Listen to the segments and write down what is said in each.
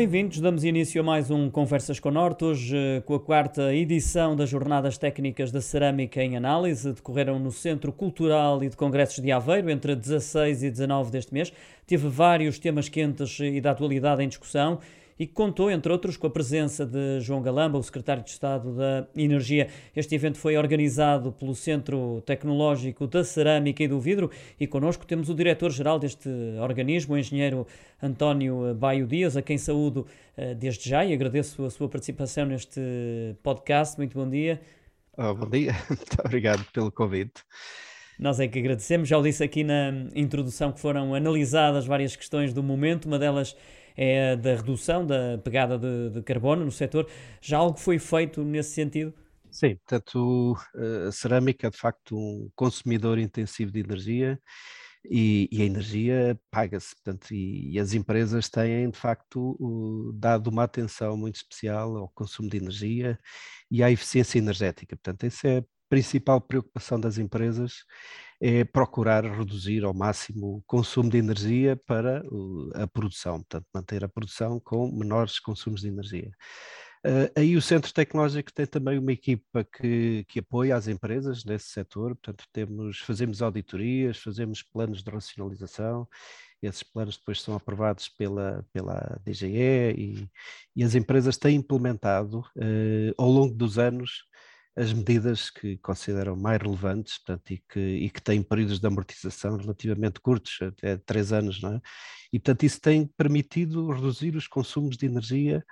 Bem-vindos, damos início a mais um Conversas com Norte, hoje eh, com a quarta edição das Jornadas Técnicas da Cerâmica em Análise, decorreram no Centro Cultural e de Congressos de Aveiro entre 16 e 19 deste mês. Teve vários temas quentes e da atualidade em discussão e que contou, entre outros, com a presença de João Galamba, o secretário de Estado da Energia. Este evento foi organizado pelo Centro Tecnológico da Cerâmica e do Vidro e connosco temos o diretor-geral deste organismo, o engenheiro António Baio Dias, a quem saúdo eh, desde já e agradeço a sua participação neste podcast. Muito bom dia. Oh, bom dia, muito obrigado pelo convite. Nós é que agradecemos. Já o disse aqui na introdução que foram analisadas várias questões do momento, uma delas é da redução da pegada de, de carbono no setor. Já algo foi feito nesse sentido? Sim, portanto, a cerâmica é de facto um consumidor intensivo de energia e, e a energia paga-se, portanto, e, e, as empresas têm de facto dado uma atenção muito especial ao consumo de energia e à eficiência energética. Portanto, essa é a principal preocupação das empresas é procurar reduzir ao máximo o consumo de energia para a produção, portanto, manter a produção com menores consumos de energia. Uh, aí o Centro Tecnológico tem também uma equipa que, que apoia as empresas nesse setor, portanto temos, fazemos auditorias, fazemos planos de racionalização, esses planos depois são aprovados pela, pela DGE e, e as empresas têm implementado uh, ao longo dos anos as medidas que consideram mais relevantes portanto, e, que, e que têm períodos de amortização relativamente curtos, até três anos, não é? E, portanto, isso tem permitido reduzir os consumos de energia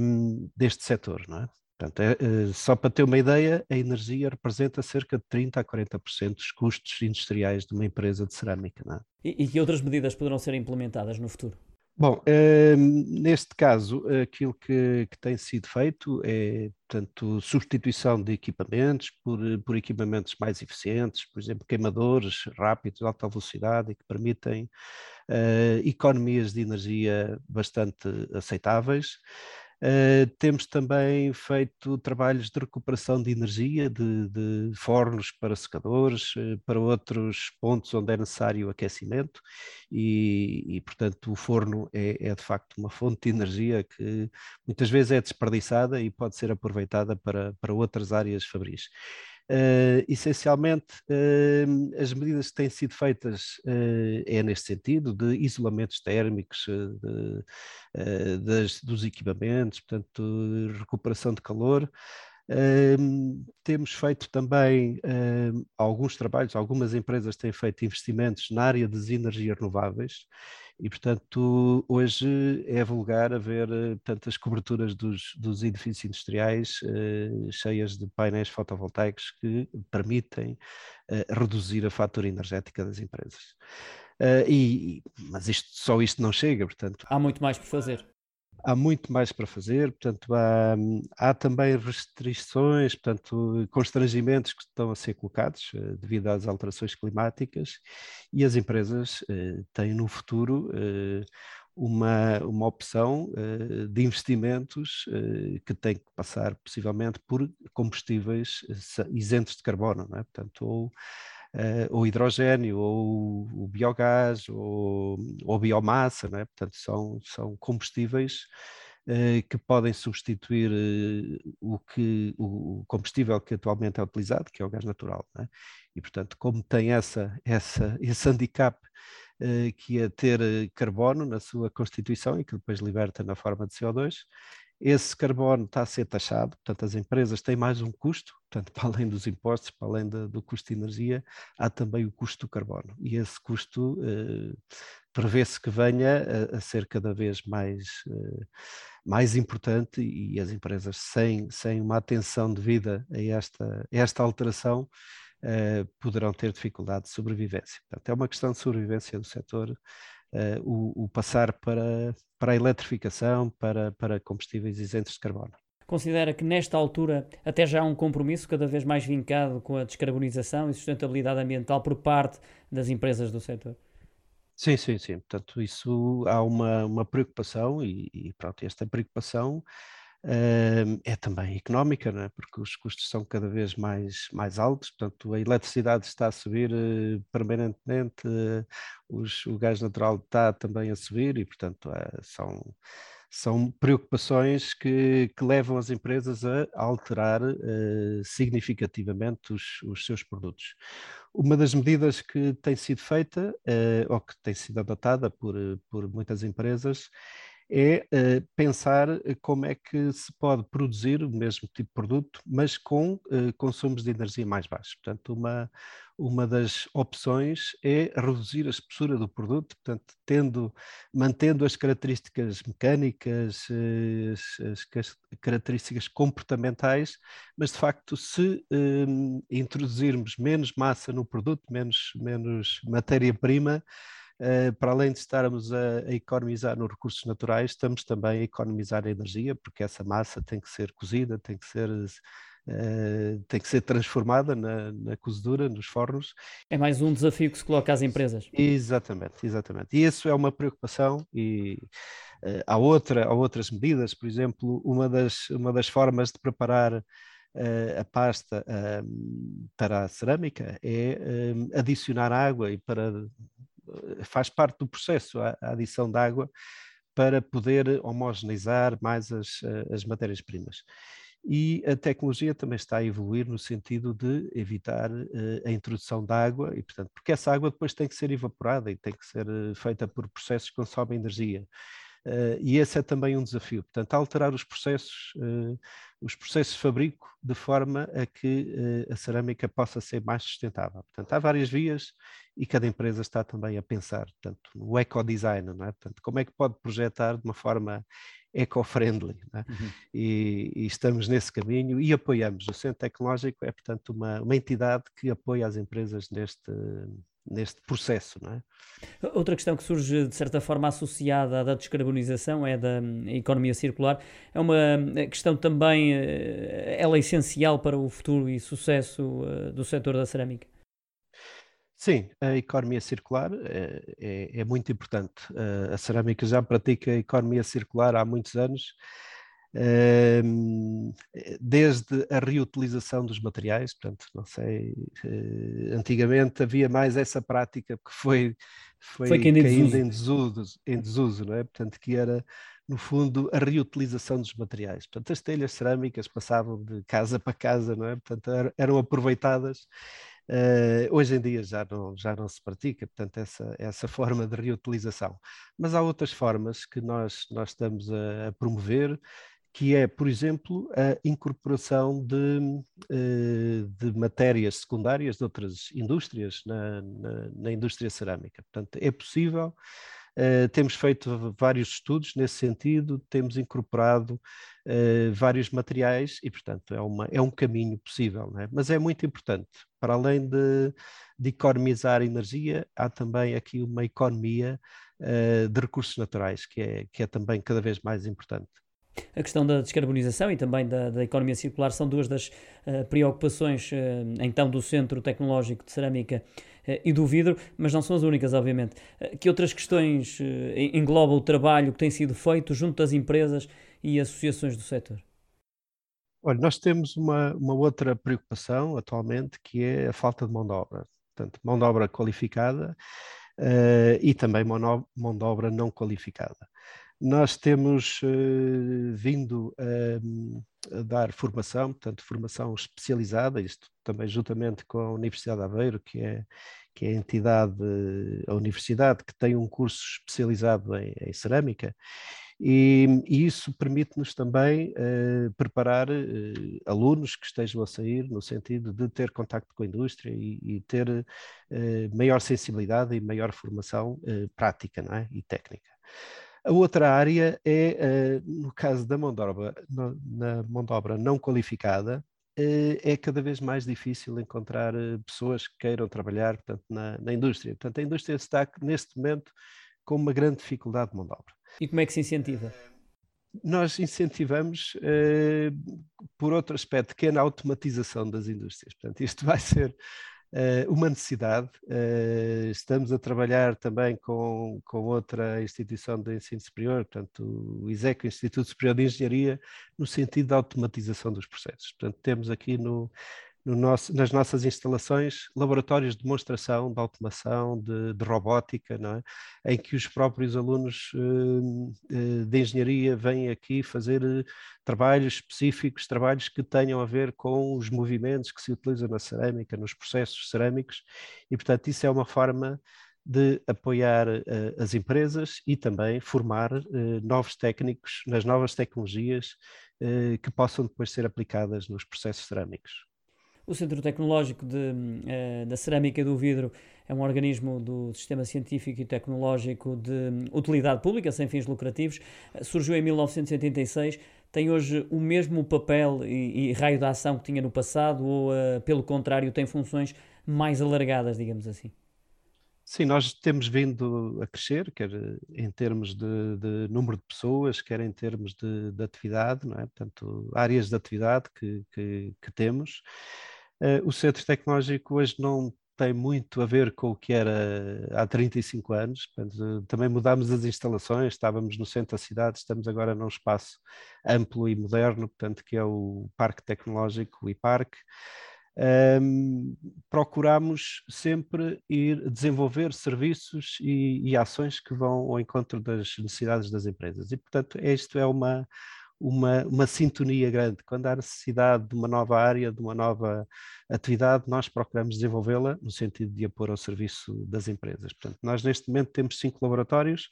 um, deste setor, não é? Portanto, é, é, só para ter uma ideia, a energia representa cerca de 30% a 40% dos custos industriais de uma empresa de cerâmica. Não é? e, e que outras medidas poderão ser implementadas no futuro? Bom, eh, neste caso, aquilo que, que, tem sido feito é, portanto, substituição de equipamentos por, por equipamentos mais eficientes, por exemplo, queimadores rápidos, de alta velocidade que permitem uh, economias de energia bastante aceitáveis. Uh, temos também feito trabalhos de recuperação de energia, de, de fornos para secadores, uh, para outros pontos onde é necessário aquecimento, e, e portanto o forno é, é, de facto uma fonte de energia que muitas vezes é desperdiçada e pode ser aproveitada para, para outras áreas fabris. Uh, essencialmente, uh, as medidas que têm sido feitas uh, é neste sentido, de isolamentos térmicos de, das, dos equipamentos, portanto, recuperação de calor. temos feito também alguns trabalhos, algumas empresas têm feito investimentos na área das energias renováveis e, portanto, hoje é vulgar haver tantas coberturas dos, dos edifícios industriais uh, cheias de painéis fotovoltaicos que permitem uh, reduzir a fatura energética das empresas. Uh, e, mas isto, só isto não chega, portanto. Há muito mais por fazer há muito mais para fazer, portanto, há, há, também restrições, portanto, constrangimentos que estão a ser colocados uh, devido às alterações climáticas e as empresas uh, têm no futuro uh, uma, uma opção de investimentos que tem que passar possivelmente por combustíveis isentos de carbono, não é? portanto, ou uh, ou hidrogênio, ou o biogás, ou, ou biomassa, é? portanto são, são combustíveis uh, que podem substituir uh, o, que, o combustível que atualmente é utilizado, que é o gás natural. É? E portanto, como tem essa, essa, esse handicap que é ter carbono na sua constituição e que depois liberta na forma de CO2, esse carbono está a ser taxado, portanto, as empresas têm mais um custo, portanto, para além dos impostos, para além do custo de energia, há também o custo do carbono. E esse custo eh, prevê-se que venha a, a, ser cada vez mais, eh, mais importante e as empresas, sem, sem uma atenção devida a esta, a esta alteração, eh, poderão ter dificuldade de sobrevivência. Portanto, é uma questão de sobrevivência do setor uh, o, o, passar para, para a eletrificação, para, para combustíveis isentos de carbono. Considera que nesta altura até já há um compromisso cada vez mais vincado com a descarbonização e sustentabilidade ambiental por parte das empresas do setor? Sim, sim, sim. Portanto, isso há uma, uma preocupação e, e pronto, esta preocupação é também económica, é? porque os custos são cada vez mais, mais altos, portanto a eletricidade está a subir uh, permanentemente, uh, os, o gás natural está também a subir e portanto uh, são, são preocupações que, que levam as empresas a alterar significativamente os, os, seus produtos. Uma das medidas que tem sido feita, ou que tem sido adotada por, por muitas empresas, é uh, pensar como é que se pode produzir o mesmo tipo de produto, mas com uh, consumos de energia mais baixos. Portanto, uma, uma das opções é reduzir a espessura do produto, portanto, tendo, mantendo as características mecânicas, as, as características comportamentais, mas de facto, se um, introduzirmos menos massa no produto, menos, menos matéria-prima, para além de estarmos a, a, economizar nos recursos naturais, estamos também a economizar a energia, porque essa massa tem que ser cozida, tem que ser Uh, tem que ser transformada na, na, cozedura, nos fornos. É mais um desafio que se coloca às empresas. Exatamente, exatamente. E isso é uma preocupação e uh, há, outra, há outras medidas, por exemplo, uma das, uma das formas de preparar uh, a pasta para a cerâmica é adicionar água e para faz parte do processo a, a adição de água para poder homogeneizar mais as, as matérias-primas e a tecnologia também está a evoluir no sentido de evitar uh, a introdução de água, e, portanto, porque essa água depois tem que ser evaporada e tem que ser uh, feita por processos que consomem energia. Uh, e esse é também um desafio. Portanto, alterar os processos, os processos de fabrico de forma a que a cerâmica possa ser mais sustentável. Portanto, há várias vias e cada empresa está também a pensar, portanto, no ecodesign, não é? Portanto, como é que pode projetar de uma forma eco-friendly. É? Uhum. E, e, estamos nesse caminho e apoiamos. O Centro Tecnológico é, portanto, uma, uma entidade que apoia as empresas neste, neste processo. Não é? Outra questão que surge, de certa forma, associada à da descarbonização é da hum, economia circular. É uma eh, questão também, eh, ela é essencial para o futuro e sucesso eh, do setor da cerâmica. Sim, a economia circular é, é, é muito importante. A cerâmica já pratica a economia circular há muitos anos, desde a reutilização dos materiais, portanto, não sei, eh, antigamente havia mais essa prática que foi, foi, foi caindo em desuso, em desuso, não é? Portanto, que era no fundo, a reutilização dos materiais. Portanto, as telhas cerâmicas passavam de casa para casa, não é? Portanto, eram aproveitadas Uh, hoje em dia já não, já não se pratica, portanto, essa, essa forma de reutilização. Mas há outras formas que nós, nós estamos a, a promover, que é, por exemplo, a incorporação de, uh, de matérias secundárias de outras indústrias na, na, na indústria cerâmica. Portanto, é possível Uh, temos feito vários estudos nesse sentido, temos incorporado uh, vários materiais e, portanto, é, uma, é um caminho possível. É? Mas é muito importante, para além de, de, economizar energia, há também aqui uma economia uh, de recursos naturais, que é, que é também cada vez mais importante. A questão da descarbonização e também da, da economia circular são duas das uh, preocupações, uh, então, do Centro Tecnológico de Cerâmica uh, e do Vidro, mas não são as únicas, obviamente. que outras questões engloba o trabalho que tem sido feito junto das empresas e associações do setor? Olha, nós temos uma, uma outra preocupação atualmente, que é a falta de mão de obra. Portanto, mão de obra qualificada e também mão de obra não qualificada. Nós temos uh, vindo a, a, dar formação, portanto, formação especializada, isto também juntamente com a Universidade de Aveiro, que é, que é a entidade, a universidade que tem um curso especializado em, em cerâmica, e, e isso permite-nos também uh, preparar uh, alunos que estejam a sair no sentido de ter contacto com a indústria e, e ter uh, maior sensibilidade e maior formação prática é? e técnica. A outra área é, uh, no caso da mão de obra, na mão de obra não qualificada, uh, é cada vez mais difícil encontrar uh, pessoas que queiram trabalhar portanto, na, na, indústria. Portanto, a indústria está neste momento com uma grande dificuldade de mão de obra. E como é que se incentiva? Nós incentivamos por outro aspecto, que é na automatização das indústrias. Portanto, isto vai ser uma necessidade. Uh, estamos a trabalhar também com, com outra instituição de ensino superior, portanto, o ISEC, o Instituto Superior de Engenharia, no sentido da automatização dos processos. Portanto, temos aqui no, no nosso, nas nossas instalações laboratórios de demonstração, de automação, de, de robótica, é? em que os próprios alunos uh, de engenharia vêm aqui fazer uh, trabalhos específicos, trabalhos que tenham a ver com os movimentos que se utilizam na cerâmica, nos processos cerâmicos, e portanto isso é uma forma de apoiar uh, as empresas e também formar novos técnicos nas novas tecnologias que possam depois ser aplicadas nos processos cerâmicos. O Centro Tecnológico de, uh, da Cerâmica e do Vidro é um organismo do Sistema Científico e Tecnológico de Utilidade Pública, sem fins lucrativos. Uh, surgiu em 1986. Tem hoje o mesmo papel e, e, raio de ação que tinha no passado, ou, uh, pelo contrário, tem funções mais alargadas, digamos assim? Sim, nós temos vindo a crescer, quer em termos de, de número de pessoas, quer em termos de, de, atividade, não é? Portanto, áreas de atividade que, que, que temos. Uh, o centro tecnológico hoje não tem muito a ver com o que era há 35 anos. Portanto, também mudámos as instalações, estávamos no centro da cidade, estamos agora num espaço amplo e moderno, portanto, que é o Parque Tecnológico, o IPARC. Um, procuramos sempre ir desenvolver serviços e, e, ações que vão ao encontro das necessidades das empresas. E, portanto, isto é uma, uma, uma sintonia grande. Quando há necessidade de uma nova área, de uma nova atividade, nós procuramos desenvolvê-la no sentido de a pôr ao serviço das empresas. Portanto, nós neste momento temos cinco laboratórios,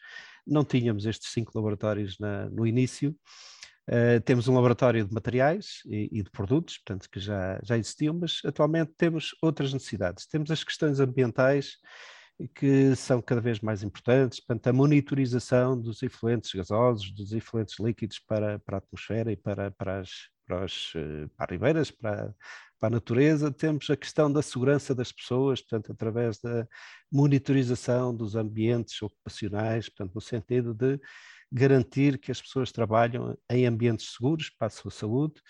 não tínhamos estes cinco laboratórios na, no início. Uh, temos um laboratório de materiais e, e, de produtos, portanto, que já, já existiam, mas atualmente temos outras necessidades. Temos as questões ambientais, que são cada vez mais importantes, portanto, a monitorização dos efluentes gasosos, dos efluentes líquidos para, para a atmosfera e para, para, as, para, as, eh, para as ribeiras, para, para a natureza. Temos a questão da segurança das pessoas, portanto, através da monitorização dos ambientes ocupacionais, portanto, no sentido de garantir que as pessoas trabalham em ambientes seguros para a sua saúde.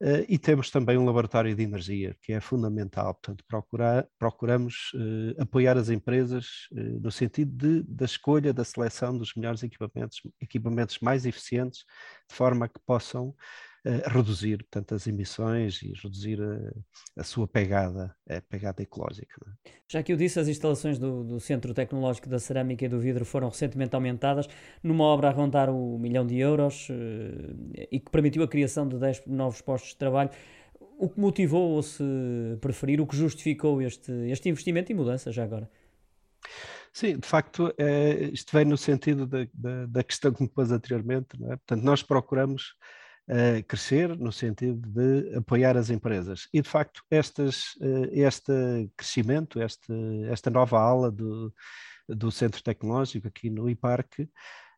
Uh, e temos também um laboratório de energia, que é fundamental. Portanto, procurar, procuramos uh, apoiar as empresas uh, no sentido de, da escolha, da seleção dos melhores equipamentos, equipamentos mais eficientes, de forma que possam reduzir portanto, as emissões e reduzir a, a sua pegada, a pegada ecológica. É? Já que eu disse, as instalações do, do, Centro Tecnológico da Cerâmica e do Vidro foram recentemente aumentadas numa obra a rondar o milhão de euros eh, e que permitiu a criação de 10 novos postos de trabalho. O que motivou ou se preferir, o que justificou este, este investimento e mudança já agora? Sim, de facto, é, isto vem no sentido da, da, da questão que me pôs anteriormente. É? Portanto, nós procuramos uh, crescer no sentido de apoiar as empresas. E, de facto, estas, uh, este crescimento, este, esta nova ala do, do Centro Tecnológico aqui no IPARC,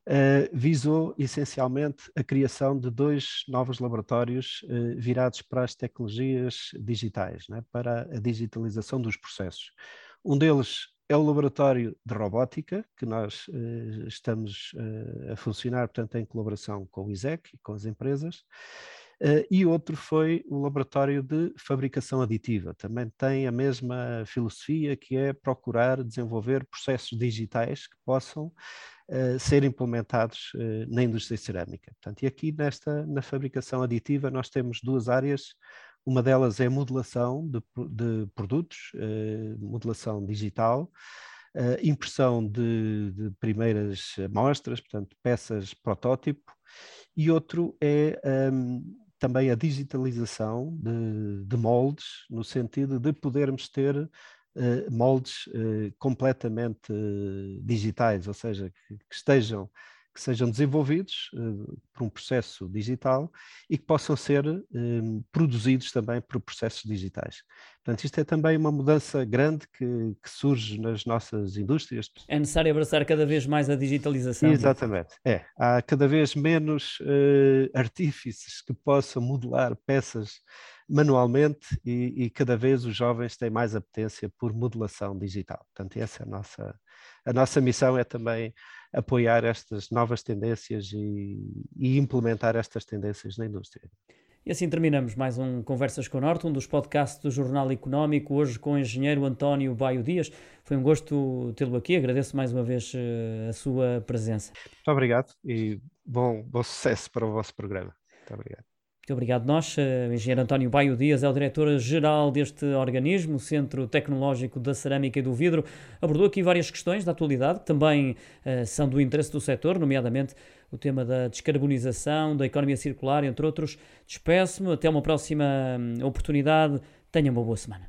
Uh, visou essencialmente a criação de dois novos laboratórios uh, virados para as tecnologias digitais, né, para a digitalização dos processos. Um deles é o laboratório de robótica, que nós uh, estamos a funcionar, portanto, em colaboração com o ISEC e com as empresas. Uh, e outro foi o laboratório de fabricação aditiva. Também tem a mesma filosofia, que é procurar desenvolver processos digitais que possam ser implementados na indústria cerâmica. Portanto, e aqui nesta, na fabricação aditiva, nós temos duas áreas uma delas é a modelação de, de produtos, uh, modelação digital, uh, impressão de, de, primeiras amostras, portanto, peças protótipo, e outro é um, também a digitalização de, de, moldes, no sentido de podermos ter uh, moldes completamente digitais, ou seja, que, que estejam que sejam desenvolvidos uh, por um processo digital e que possam ser uh, produzidos também por processos digitais. Portanto, isto é também uma mudança grande que, que, surge nas nossas indústrias. É necessário abraçar cada vez mais a digitalização. Exatamente, é. Há cada vez menos uh, artífices que possam modelar peças manualmente e, e, cada vez os jovens têm mais apetência por modelação digital. Portanto, essa é a nossa, a nossa missão é também apoiar estas novas tendências e, e implementar estas tendências na indústria. E assim terminamos mais um Conversas com o Norte, um dos podcasts do Jornal Económico, hoje com o engenheiro António Baio Dias. Foi um gosto tê-lo aqui, agradeço mais uma vez eh, a sua presença. Muito obrigado e bom, bom sucesso para o vosso programa. Muito obrigado. Muito obrigado. Nós, o engenheiro António Baio Dias é o diretor-geral deste organismo, o Centro Tecnológico da Cerâmica e do Vidro. Abordou aqui várias questões da atualidade que também uh, são do interesse do setor, nomeadamente o tema da descarbonização, da economia circular, entre outros. Despeço-me. Até uma próxima hum, oportunidade. Tenha uma boa semana.